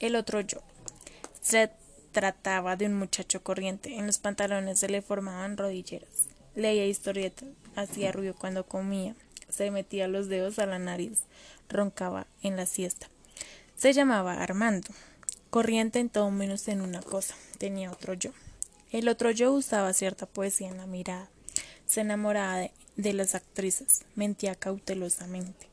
El otro yo. Se trataba de un muchacho corriente. En los pantalones se le formaban rodilleras. Leía historietas, hacía ruido cuando comía, se metía los dedos a la nariz, roncaba en la siesta. Se llamaba Armando. Corriente en todo menos en una cosa. Tenía otro yo. El otro yo usaba cierta poesía en la mirada. Se enamoraba de, de las actrices. Mentía cautelosamente.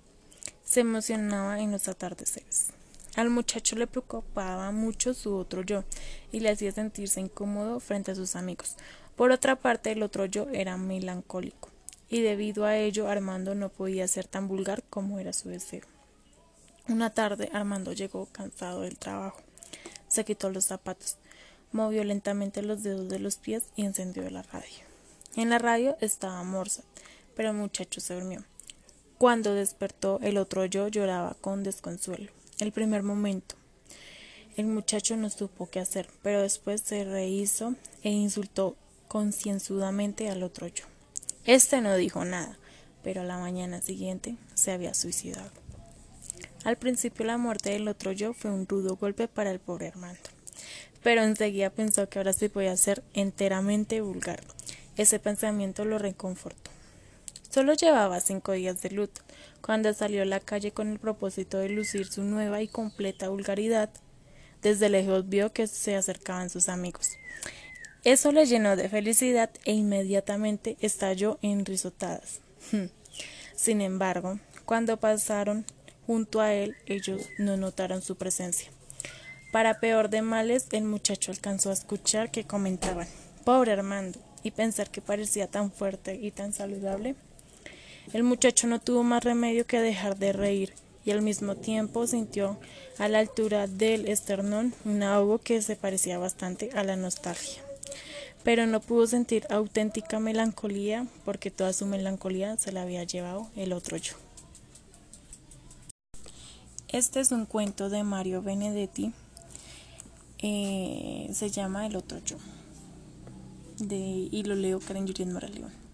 Se emocionaba en los atardeceres. Al muchacho le preocupaba mucho su otro yo y le hacía sentirse incómodo frente a sus amigos. Por otra parte, el otro yo era melancólico y debido a ello Armando no podía ser tan vulgar como era su deseo. Una tarde Armando llegó cansado del trabajo. Se quitó los zapatos, movió lentamente los dedos de los pies y encendió la radio. En la radio estaba Mozart, pero el muchacho se durmió. Cuando despertó, el otro yo lloraba con desconsuelo el primer momento. El muchacho no supo qué hacer, pero después se rehizo e insultó concienzudamente al otro yo. Este no dijo nada, pero a la mañana siguiente se había suicidado. Al principio la muerte del otro yo fue un rudo golpe para el pobre Armando, pero enseguida pensó que ahora se podía ser enteramente vulgar. Ese pensamiento lo reconfortó. Solo llevaba cinco días de luto, cuando salió a la calle con el propósito de lucir su nueva y completa vulgaridad. Desde lejos vio que se acercaban sus amigos. Eso le llenó de felicidad e inmediatamente estalló en risotadas. Sin embargo, cuando pasaron junto a él, ellos no notaron su presencia. Para peor de males, el muchacho alcanzó a escuchar que comentaban, pobre Armando, y pensar que parecía tan fuerte y tan saludable. El muchacho no tuvo más remedio que dejar de reír y al mismo tiempo sintió a la altura del esternón un ahogo que se parecía bastante a la nostalgia. Pero no pudo sentir auténtica melancolía porque toda su melancolía se la había llevado el otro yo. Este es un cuento de Mario Benedetti. Eh, se llama El otro yo. De, y lo leo Karen Juliet Moraleón.